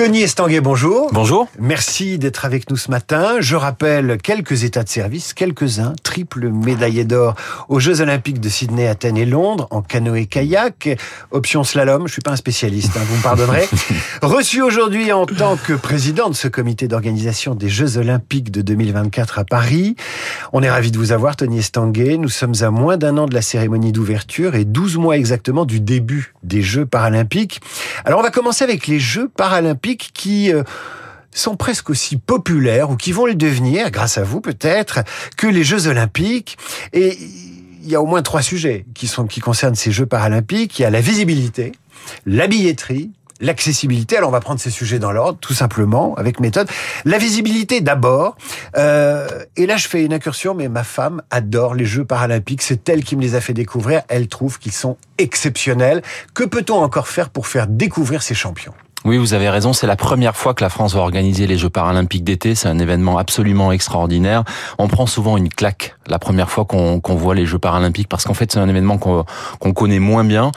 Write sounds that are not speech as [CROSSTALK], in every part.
Tony Estanguet, bonjour. Bonjour. Merci d'être avec nous ce matin. Je rappelle quelques états de service, quelques-uns, triple médaillé d'or aux Jeux Olympiques de Sydney, Athènes et Londres, en canoë-kayak, option slalom, je suis pas un spécialiste, hein, vous me pardonnerez. [LAUGHS] Reçu aujourd'hui en tant que président de ce comité d'organisation des Jeux Olympiques de 2024 à Paris. On est ravi de vous avoir, Tony Estanguet. Nous sommes à moins d'un an de la cérémonie d'ouverture et 12 mois exactement du début des Jeux paralympiques. Alors on va commencer avec les Jeux paralympiques qui euh, sont presque aussi populaires ou qui vont le devenir, grâce à vous peut-être, que les Jeux olympiques. Et il y a au moins trois sujets qui sont qui concernent ces Jeux paralympiques. Il y a la visibilité, la billetterie l'accessibilité. Alors on va prendre ces sujets dans l'ordre, tout simplement, avec méthode. La visibilité d'abord. Euh, et là je fais une incursion, mais ma femme adore les Jeux paralympiques. C'est elle qui me les a fait découvrir. Elle trouve qu'ils sont exceptionnels. Que peut-on encore faire pour faire découvrir ces champions? Oui, vous avez raison. C'est la première fois que la France va organiser les Jeux paralympiques d'été. C'est un événement absolument extraordinaire. On prend souvent une claque la première fois qu'on voit les Jeux paralympiques parce qu'en fait, c'est un événement qu'on connaît moins bien.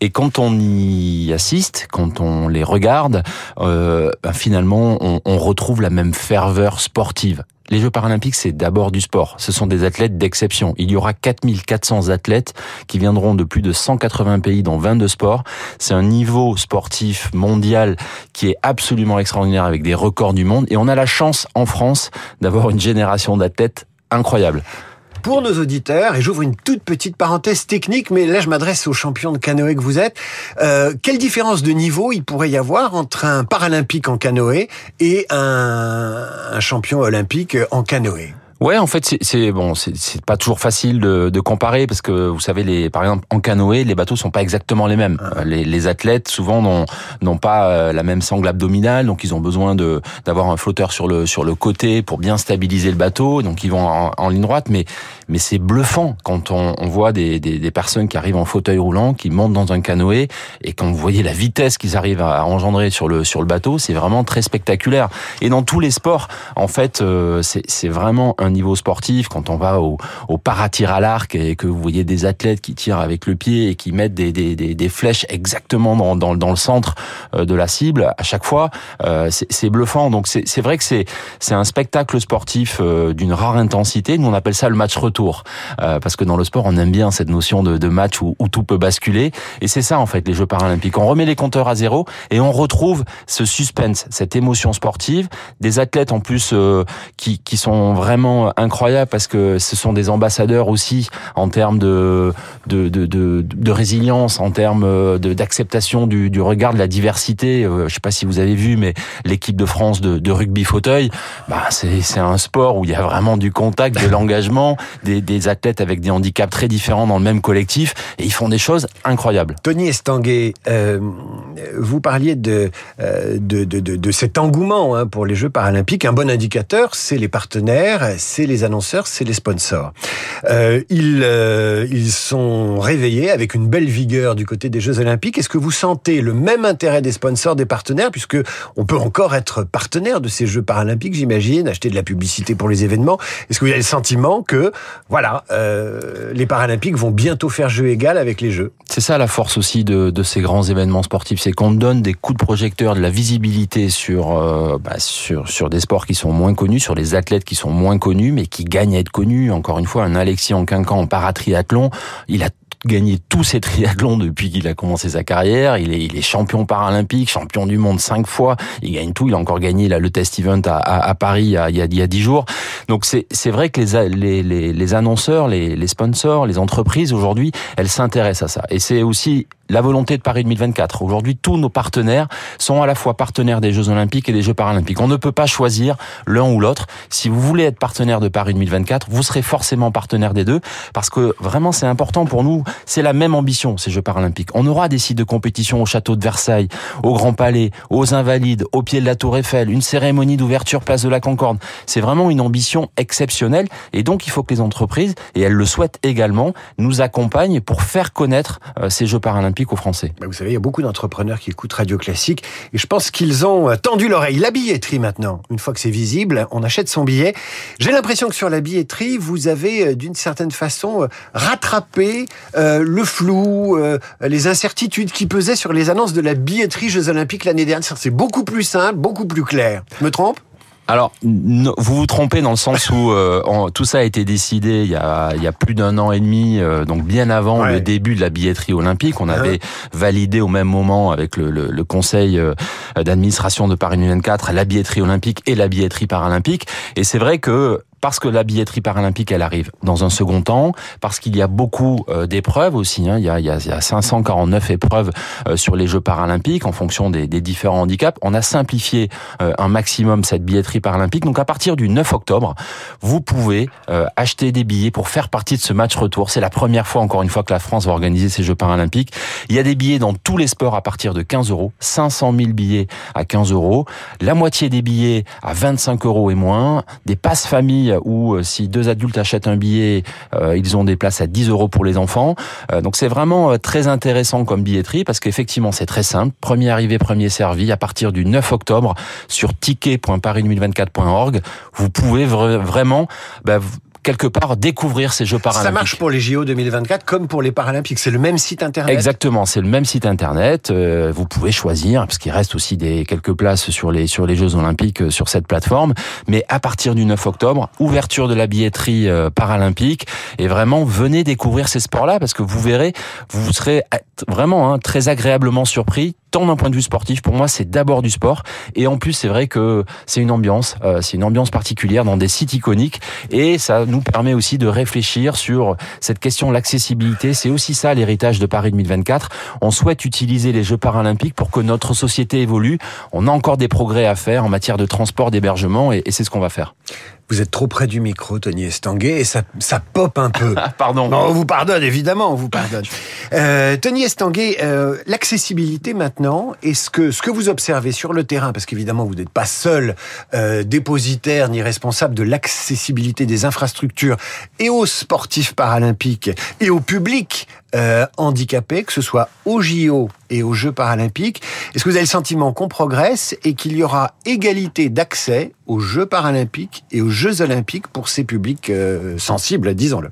Et quand on y assiste, quand on les regarde, euh, ben finalement, on, on retrouve la même ferveur sportive les Jeux paralympiques, c'est d'abord du sport. Ce sont des athlètes d'exception. Il y aura 4400 athlètes qui viendront de plus de 180 pays dans 22 sports. C'est un niveau sportif mondial qui est absolument extraordinaire avec des records du monde. Et on a la chance en France d'avoir une génération d'athlètes incroyable pour nos auditeurs, et j'ouvre une toute petite parenthèse technique, mais là je m'adresse aux champions de canoë que vous êtes, euh, quelle différence de niveau il pourrait y avoir entre un paralympique en canoë et un, un champion olympique en canoë? Ouais, en fait, c'est bon, c'est pas toujours facile de, de, comparer parce que vous savez, les, par exemple, en canoë, les bateaux sont pas exactement les mêmes. Ah. Les, les athlètes souvent n'ont pas euh, la même sangle abdominale, donc ils ont besoin de d'avoir un flotteur sur le sur le côté pour bien stabiliser le bateau. Donc ils vont en, en ligne droite, mais mais c'est bluffant quand on, on voit des, des, des, personnes qui arrivent en fauteuil roulant, qui montent dans un canoë et quand vous voyez la vitesse qu'ils arrivent à engendrer sur le sur le bateau, c'est vraiment très spectaculaire. Et dans tous les sports, en fait, euh, c'est vraiment un niveau sportif, quand on va au, au paratir à l'arc et que vous voyez des athlètes qui tirent avec le pied et qui mettent des, des, des, des flèches exactement dans, dans, dans, le centre euh, de la cible, à chaque fois, euh, c'est bluffant. Donc c'est vrai que c'est un spectacle sportif euh, d'une rare intensité. Nous on appelle ça le match retour parce que dans le sport on aime bien cette notion de, de match où, où tout peut basculer. Et c'est ça en fait les Jeux paralympiques. On remet les compteurs à zéro et on retrouve ce suspense, cette émotion sportive, des athlètes en plus qui, qui sont vraiment incroyable parce que ce sont des ambassadeurs aussi en termes de de, de, de, de résilience, en termes euh, d'acceptation du, du regard de la diversité. Euh, je sais pas si vous avez vu, mais l'équipe de France de, de rugby fauteuil, bah c'est un sport où il y a vraiment du contact, de [LAUGHS] l'engagement, des, des athlètes avec des handicaps très différents dans le même collectif et ils font des choses incroyables. Tony Estanguet, euh, vous parliez de, euh, de, de, de, cet engouement hein, pour les Jeux paralympiques. Un bon indicateur, c'est les partenaires, c'est les annonceurs, c'est les sponsors. Euh, ils, euh, ils sont réveillés avec une belle vigueur du côté des Jeux Olympiques. Est-ce que vous sentez le même intérêt des sponsors, des partenaires, puisque on peut encore être partenaire de ces Jeux paralympiques, j'imagine, acheter de la publicité pour les événements. Est-ce que vous avez le sentiment que, voilà, euh, les Paralympiques vont bientôt faire jeu égal avec les Jeux? C'est ça la force aussi de, de ces grands événements sportifs, c'est qu'on donne des coups de projecteur, de la visibilité sur, bah, sur, sur des sports qui sont moins connus, sur les athlètes qui sont moins connus mais qui gagne à être connu. Encore une fois, un Alexis en quinquant en paratriathlon, il a gagné tous ses triathlons depuis qu'il a commencé sa carrière. Il est, il est champion paralympique, champion du monde cinq fois. Il gagne tout. Il a encore gagné là, le test event à, à, Paris il y, a, il y a dix jours. Donc c'est vrai que les, les, les, les annonceurs, les, les sponsors, les entreprises aujourd'hui, elles s'intéressent à ça. Et c'est aussi la volonté de Paris 2024. Aujourd'hui, tous nos partenaires sont à la fois partenaires des Jeux Olympiques et des Jeux Paralympiques. On ne peut pas choisir l'un ou l'autre. Si vous voulez être partenaire de Paris 2024, vous serez forcément partenaire des deux parce que vraiment c'est important pour nous. C'est la même ambition, ces Jeux Paralympiques. On aura des sites de compétition au château de Versailles, au Grand Palais, aux Invalides, au pied de la Tour Eiffel, une cérémonie d'ouverture place de la Concorde. C'est vraiment une ambition exceptionnelle et donc il faut que les entreprises, et elles le souhaitent également, nous accompagnent pour faire connaître euh, ces Jeux Paralympiques aux Français. Vous savez, il y a beaucoup d'entrepreneurs qui écoutent Radio Classique et je pense qu'ils ont euh, tendu l'oreille. La billetterie maintenant, une fois que c'est visible, on achète son billet. J'ai l'impression que sur la billetterie, vous avez euh, d'une certaine façon rattrapé euh, le flou, euh, les incertitudes qui pesaient sur les annonces de la billetterie Jeux Olympiques l'année dernière. C'est beaucoup plus simple, beaucoup plus clair. Je me trompe? Alors, vous vous trompez dans le sens où euh, tout ça a été décidé il y a, il y a plus d'un an et demi, euh, donc bien avant le début de la billetterie olympique. On avait uh-huh. validé au même moment avec le, le, le conseil euh, d'administration de Paris 2024 la billetterie olympique et la billetterie paralympique. Et c'est vrai que parce que la billetterie paralympique, elle arrive dans un second temps, parce qu'il y a beaucoup euh, d'épreuves aussi. Hein. Il, y a, il, y a, 549 épreuves euh, sur les Jeux paralympiques en fonction des, des différents handicaps. On a simplifié euh, un maximum cette billetterie paralympique. Donc à partir du 9 octobre, vous pouvez acheter des billets pour faire partie de ce match retour. C'est la première fois, encore une fois, que la France va organiser ces Jeux paralympiques. Il y a des billets dans tous les sports à partir de 15 euros, 500 000 billets à 15 euros, la moitié des billets à 25 euros et moins, des passes familles où euh, si deux adultes achètent un billet, euh, ils ont des places à 10 euros pour les enfants. Euh, donc c'est vraiment très intéressant comme billetterie parce qu'effectivement c'est très simple. Premier arrivé, premier servi. À partir du 9 octobre sur ticket.paris2024.org, vous pouvez vraiment bah, quelque part découvrir ces Jeux paralympiques. Ça marche pour les JO 2024 comme pour les Paralympiques. C'est le même site internet. Exactement, c'est le même site internet. Euh, vous pouvez choisir parce qu'il reste aussi des quelques places sur les sur les Jeux olympiques euh, sur cette plateforme. Mais à partir du 9 octobre, ouverture de la billetterie euh, paralympique et vraiment venez découvrir ces sports-là parce que vous verrez, vous serez vraiment hein, très agréablement surpris d'un point de vue sportif, pour moi, c'est d'abord du sport. Et en plus, c'est vrai que c'est une ambiance, euh, c'est une ambiance particulière dans des sites iconiques. Et ça nous permet aussi de réfléchir sur cette question de l'accessibilité. C'est aussi ça l'héritage de Paris 2024. On souhaite utiliser les Jeux paralympiques pour que notre société évolue. On a encore des progrès à faire en matière de transport, d'hébergement, et c'est ce qu'on va faire. Vous êtes trop près du micro, Tony Estanguet, et ça, ça pop un peu. [LAUGHS] Pardon. Non, on vous pardonne, évidemment, on vous pardonne. [LAUGHS] Euh, Tony Estanguet, euh, l'accessibilité maintenant, est-ce que ce que vous observez sur le terrain, parce qu'évidemment vous n'êtes pas seul euh, dépositaire ni responsable de l'accessibilité des infrastructures et aux sportifs paralympiques et au public euh, handicapés, que ce soit aux JO et aux Jeux paralympiques. Est-ce que vous avez le sentiment qu'on progresse et qu'il y aura égalité d'accès aux Jeux paralympiques et aux Jeux olympiques pour ces publics euh, sensibles, disons-le?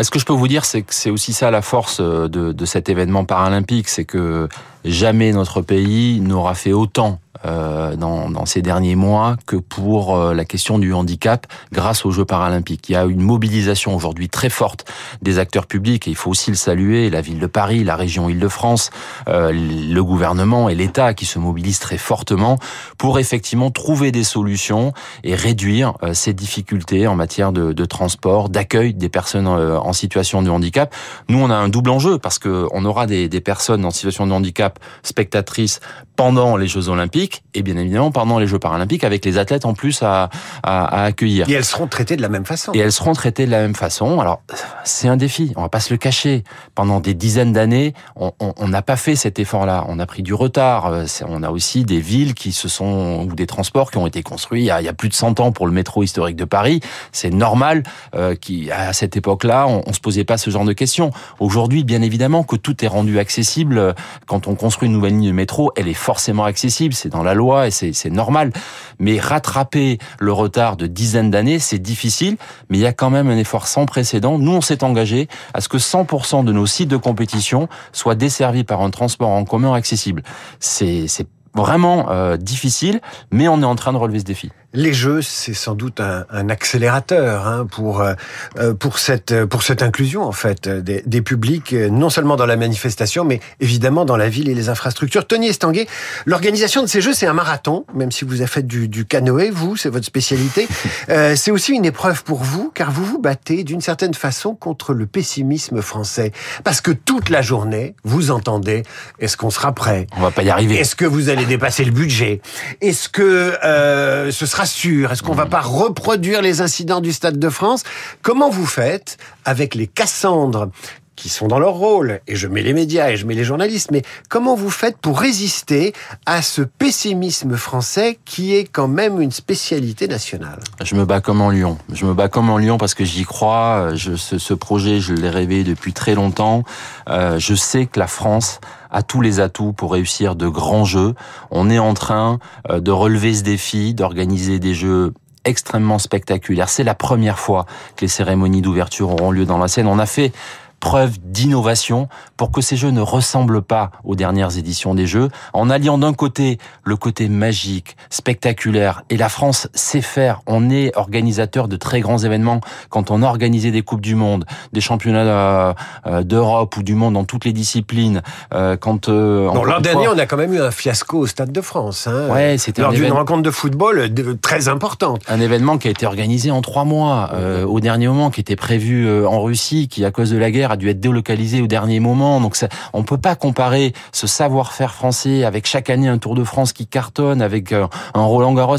Ce que je peux vous dire, c'est que c'est aussi ça la force euh, de cet événement paralympique, c'est que jamais notre pays n'aura fait autant euh, dans, ces derniers mois que pour euh, la question du handicap grâce aux Jeux paralympiques. Il y a une mobilisation aujourd'hui très forte des acteurs publics et il faut aussi le saluer, la ville de Paris, la région Île-de-France, euh, le gouvernement et l'État qui se mobilisent très fortement pour effectivement trouver des solutions et réduire ces difficultés en matière de, transport, d'accueil des personnes en situation de handicap. Nous, on a un double enjeu parce que on aura des personnes en situation de handicap spectatrices pendant les Jeux Olympiques et bien évidemment pendant les Jeux Paralympiques avec les athlètes en plus à, à, accueillir. Et elles seront traitées de la même façon. Et elles seront traitées de la même façon. Alors c'est un défi, on va pas se le cacher. Pendant des dizaines d'années, on n'a pas fait cet effort-là. On a pris du retard. Euh, on a aussi des villes qui se sont ou des transports qui ont été construits il y a, il y a plus de 100 ans pour le métro historique de Paris. C'est normal euh, qu'à cette époque-là, on, on se posait pas ce genre de questions. Aujourd'hui, bien évidemment que tout est rendu accessible. Quand on construit une nouvelle ligne de métro, elle est forcément accessible, c'est dans la loi et c'est normal. Mais rattraper le retard de dizaines d'années, c'est difficile, mais il y a quand même un effort sans précédent. Nous, on s'est engagé à ce que 100% de nos sites de compétition soient desservis par un transport en commun accessible. C'est vraiment euh, difficile, mais on est en train de relever ce défi les jeux, c'est sans doute un, un accélérateur hein, pour euh, euh, pour cette pour cette inclusion en fait des, des, publics, non seulement dans la manifestation, mais évidemment dans la ville et les infrastructures. Tony Estanguet, l'organisation de ces jeux, c'est un marathon, même si vous avez fait du, du canoë, vous, c'est votre spécialité. [LAUGHS] Euh, c'est aussi une épreuve pour vous, car vous vous battez d'une certaine façon contre le pessimisme français, parce que toute la journée, vous entendez, est-ce qu'on sera prêt? On va pas y arriver. Est-ce que vous allez dépasser le budget? Est-ce que euh, ce sera Est-ce qu'on va pas reproduire les incidents du Stade de France? Comment vous faites avec les Cassandres? Qui sont dans leur rôle, et je mets les médias et je mets les journalistes, mais comment vous faites pour résister à ce pessimisme français qui est quand même une spécialité nationale? Je me bats comme en Lyon. Je me bats comme en Lyon parce que j'y crois. Je, ce, ce, projet, je l'ai rêvé depuis très longtemps. Euh, je sais que la France a tous les atouts pour réussir de grands jeux. On est en train euh, de relever ce défi, d'organiser des jeux extrêmement spectaculaires. C'est la première fois que les cérémonies d'ouverture auront lieu dans la scène. On a fait preuve d'innovation pour que ces Jeux ne ressemblent pas aux dernières éditions des Jeux, en alliant d'un côté le côté magique, spectaculaire, et la France sait faire. On est organisateur de très grands événements. Quand on a organisé des coupes du monde, des championnats euh, euh, d'Europe ou du monde dans toutes les disciplines, euh, quand l'an dernier on a quand même eu un fiasco au Stade de France. Hein, ouais, c'était lors d'une rencontre de football très importante. Un événement qui a été organisé en trois mois, au dernier moment, qui était prévu en Russie, qui à cause de la guerre a dû être délocalisé au dernier moment. Donc ça, on peut pas comparer ce savoir-faire français avec chaque année un Tour de France qui cartonne, avec un Roland Garros.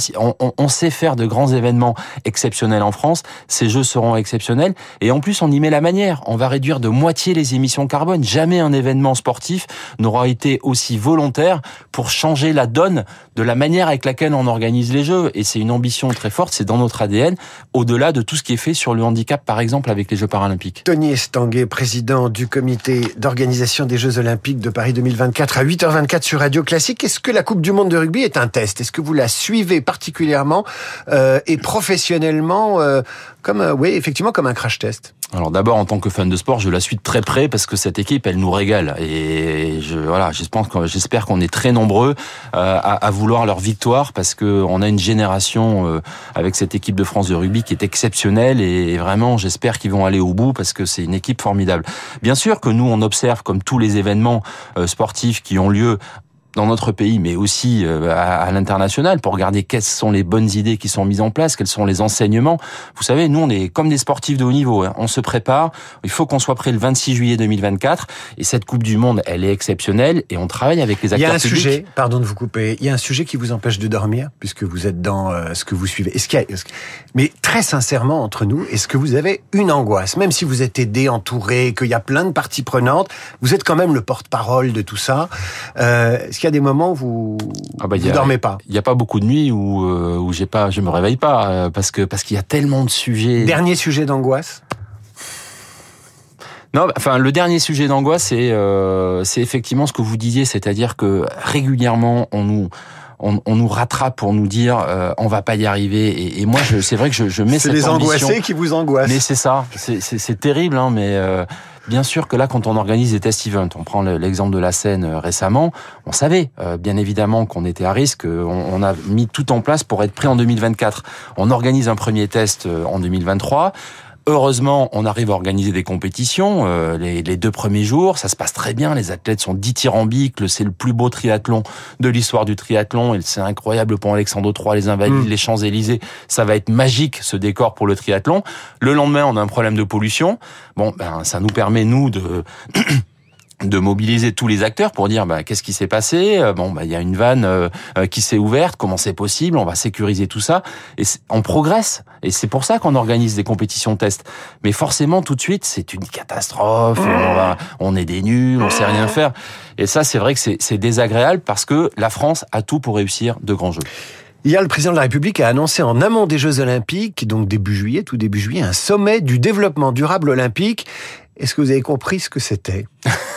On sait faire de grands événements exceptionnels en France. Ces Jeux seront exceptionnels et en plus on y met la manière. On va réduire de moitié les émissions carbone. Jamais un événement sportif n'aura été aussi volontaire pour changer la donne de la manière avec laquelle on organise les Jeux. Et c'est une ambition très forte, c'est dans notre ADN, au-delà de tout ce qui est fait sur le handicap, par exemple, avec les Jeux paralympiques. Tony Estanguet, président du comité d'organisation des Jeux olympiques de Paris 2024 à 8h24 sur Radio Classique. Est-ce que la Coupe du Monde de rugby est un test? Est-ce que vous la suivez particulièrement euh, et professionnellement euh, comme, euh, oui, effectivement, comme un crash test? Alors d'abord, en tant que fan de sport, je la suis de très près parce que cette équipe, elle nous régale. Et je, voilà, j'espère qu'on est très nombreux euh, à, à, vouloir leur victoire parce que on a une génération euh, avec cette équipe de France de rugby qui est exceptionnelle et, vraiment, j'espère qu'ils vont aller au bout parce que c'est une équipe formidable. Bien sûr que nous, on observe comme tous les événements euh, sportifs qui ont lieu dans notre pays, mais aussi euh, à, l'international, pour regarder quelles sont les bonnes idées qui sont mises en place, quels sont les enseignements. Vous savez, nous, on est comme des sportifs de haut niveau. Hein. On se prépare. Il faut qu'on soit prêt le 26 juillet 2024. Et cette Coupe du Monde, elle est exceptionnelle. Et on travaille avec les acteurs Il y a un publics. sujet, pardon de vous couper, il y a un sujet qui vous empêche de dormir, puisque vous êtes dans euh, ce que vous suivez. Est-ce qu'il y a, mais très sincèrement, entre nous, est-ce que vous avez une angoisse, même si vous êtes aidé, entouré, qu'il y a plein de parties prenantes, vous êtes quand même le porte-parole de tout ça. Euh, est-ce qu'il y a des moments où vous, ah bah, vous dormez pas Il n'y a pas beaucoup de nuits où, euh, où j'ai pas, je me réveille pas euh, parce que parce qu'il y a tellement de sujets. Dernier sujet d'angoisse. Non, enfin le dernier sujet d'angoisse, c'est euh, c'est effectivement ce que vous disiez, c'est-à-dire que régulièrement on nous on, on, nous rattrape pour nous dire euh, on va pas y arriver. Et, et moi, c'est vrai que je, je mets cette ambition. Les angoissés qui vous angoissent. Mais c'est ça, c'est terrible, hein, mais euh, bien sûr que là, quand on organise des test events, on prend l'exemple de la scène euh, récemment, on savait euh, bien évidemment qu'on était à risque, on, on, a mis tout en place pour être prêt en 2024. On organise un premier test en 2023. Heureusement, on arrive à organiser des compétitions. Euh, les, les, deux premiers jours, ça se passe très bien. Les athlètes sont dithyrambiques. C'est le plus beau triathlon de l'histoire du triathlon. Et c'est incroyable pour Alexandre III, les Invalides, mmh. les Champs-Élysées. Ça va être magique ce décor pour le triathlon. Le lendemain, on a un problème de pollution. Bon, ben ça nous permet nous de [CLEARS THROAT] de mobiliser tous les acteurs pour dire bah, qu'est-ce qui s'est passé? Bon bah il y a une vanne euh, qui s'est ouverte. Comment c'est possible? On va sécuriser tout ça. Et on progresse. Et c'est pour ça qu'on organise des compétitions tests mais forcément tout de suite c'est une catastrophe. On, va, on est des nuls on sait rien faire. Et ça c'est vrai que c'est désagréable parce que la France a tout pour réussir de grands jeux. Hier, le président de la République a annoncé en amont des Jeux Olympiques, donc début juillet, tout début juillet, un sommet du développement durable olympique. Est-ce que vous avez compris ce que c'était? [LAUGHS]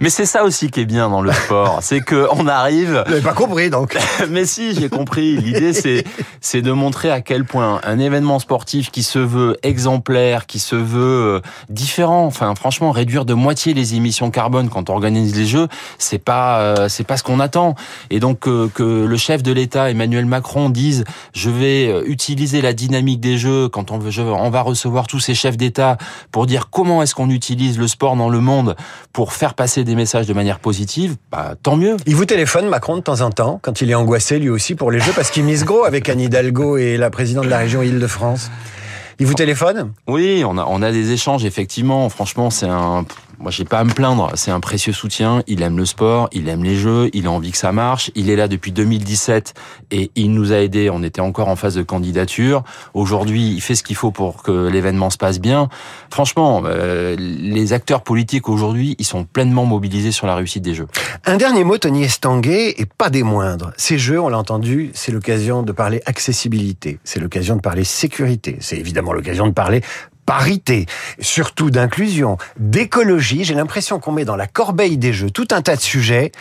Mais c'est ça aussi qui est bien dans le sport, c'est que on arrive. Vous n'avez pas compris donc. [LAUGHS] Mais si, j'ai compris. L'idée c'est c'est de montrer à quel point un événement sportif qui se veut exemplaire, qui se veut euh, différent, enfin franchement réduire de moitié les émissions carbone quand on organise les Jeux, c'est pas euh, c'est pas ce qu'on attend. Et donc euh, que le chef de l'État Emmanuel Macron dise je vais utiliser la dynamique des Jeux quand on veut on va recevoir tous ces chefs d'État pour dire comment est-ce qu'on utilise le sport dans le monde pour faire passer des messages de manière positive, bah, tant mieux. Il vous téléphone, Macron, de temps en temps, quand il est angoissé lui aussi pour les Jeux, parce qu'il mise gros avec Anne Hidalgo et la présidente de la région Île-de-France. Il vous téléphone? Oui, on a, on a des échanges, effectivement. Franchement, c'est un moi, j'ai pas à me plaindre. C'est un précieux soutien. Il aime le sport, il aime les jeux, il a envie que ça marche. Il est là depuis 2017 et il nous a aidés. On était encore en phase de candidature. Aujourd'hui, il fait ce qu'il faut pour que l'événement se passe bien. Franchement, euh, les acteurs politiques aujourd'hui, ils sont pleinement mobilisés sur la réussite des jeux. Un dernier mot, Tony Estanguet, et pas des moindres. Ces jeux, on l'a entendu, c'est l'occasion de parler accessibilité. C'est l'occasion de parler sécurité. C'est évidemment l'occasion de parler parité, surtout d'inclusion, d'écologie. J'ai l'impression qu'on met dans la corbeille des jeux tout un tas de sujets.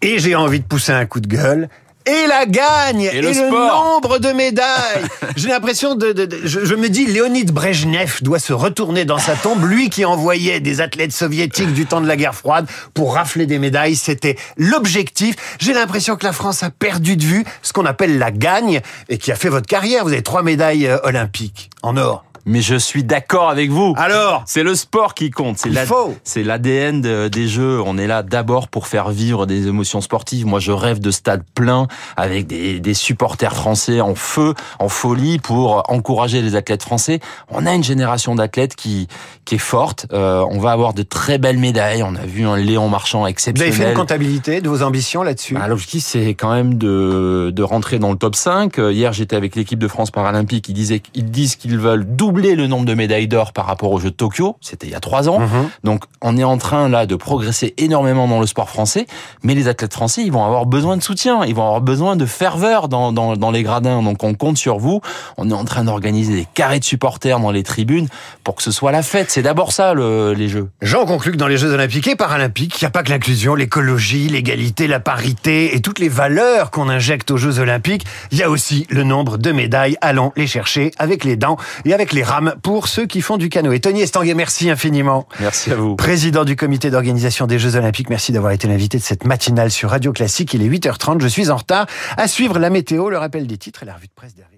Et j'ai envie de pousser un coup de gueule. et la gagne Et le nombre de médailles. [LAUGHS] J'ai l'impression de, de- de- je, je me dis Léonid Brejnev doit se retourner dans sa tombe, lui qui envoyait des athlètes soviétiques du temps de la guerre froide pour rafler des médailles, c'était l'objectif. J'ai l'impression que la France a perdu de vue ce qu'on appelle la gagne et qui a fait votre carrière. Vous avez trois médailles euh, olympiques en or. Mais je suis d'accord avec vous. Alors, C'est le sport qui compte. C'est la- c'est l'ADN de- des jeux. On est là d'abord pour faire vivre des émotions sportives. Moi, je rêve de stades pleins avec des, des supporters français en feu, en folie pour encourager les athlètes français. On a une génération d'athlètes qui qui est forte. Euh, on va avoir de très belles médailles. On a vu un Léon Marchand vous avez exceptionnel. fait une comptabilité de vos ambitions là-dessus Bah, L'objectif, c'est quand même de, de rentrer dans le top 5. Euh, Hier, j'étais avec l'équipe de France paralympique. Ils, disaient, ils disent qu'ils veulent doubler le nombre de médailles d'or par rapport aux Jeux de Tokyo. C'était il y a trois ans. Mhm. Donc, on est en train là de progresser énormément dans le sport français. Mais les athlètes français, ils vont avoir besoin de soutien. Ils vont avoir besoin de ferveur dans, dans, dans les gradins. Donc, on compte sur vous. On est en train d'organiser des carrés de supporters dans les tribunes pour que ce soit la fête. C'est d'abord ça, le, les Jeux. J'en conclus que dans les Jeux Olympiques et Paralympiques, il n'y a pas que l'inclusion, l'écologie, l'égalité, la parité et toutes les valeurs qu'on injecte aux Jeux Olympiques. Il y a aussi le nombre de médailles. Allons les chercher avec les dents et avec les rames pour ceux qui font du canoë. Tony Estanguet, merci infiniment. Merci à vous. Président du comité d'organisation des Jeux Olympiques, merci d'avoir été l'invité de cette matinale sur Radio Classique. Il est 8h30, je suis en retard. À suivre la météo, le rappel des titres et la revue de presse d'Hervé.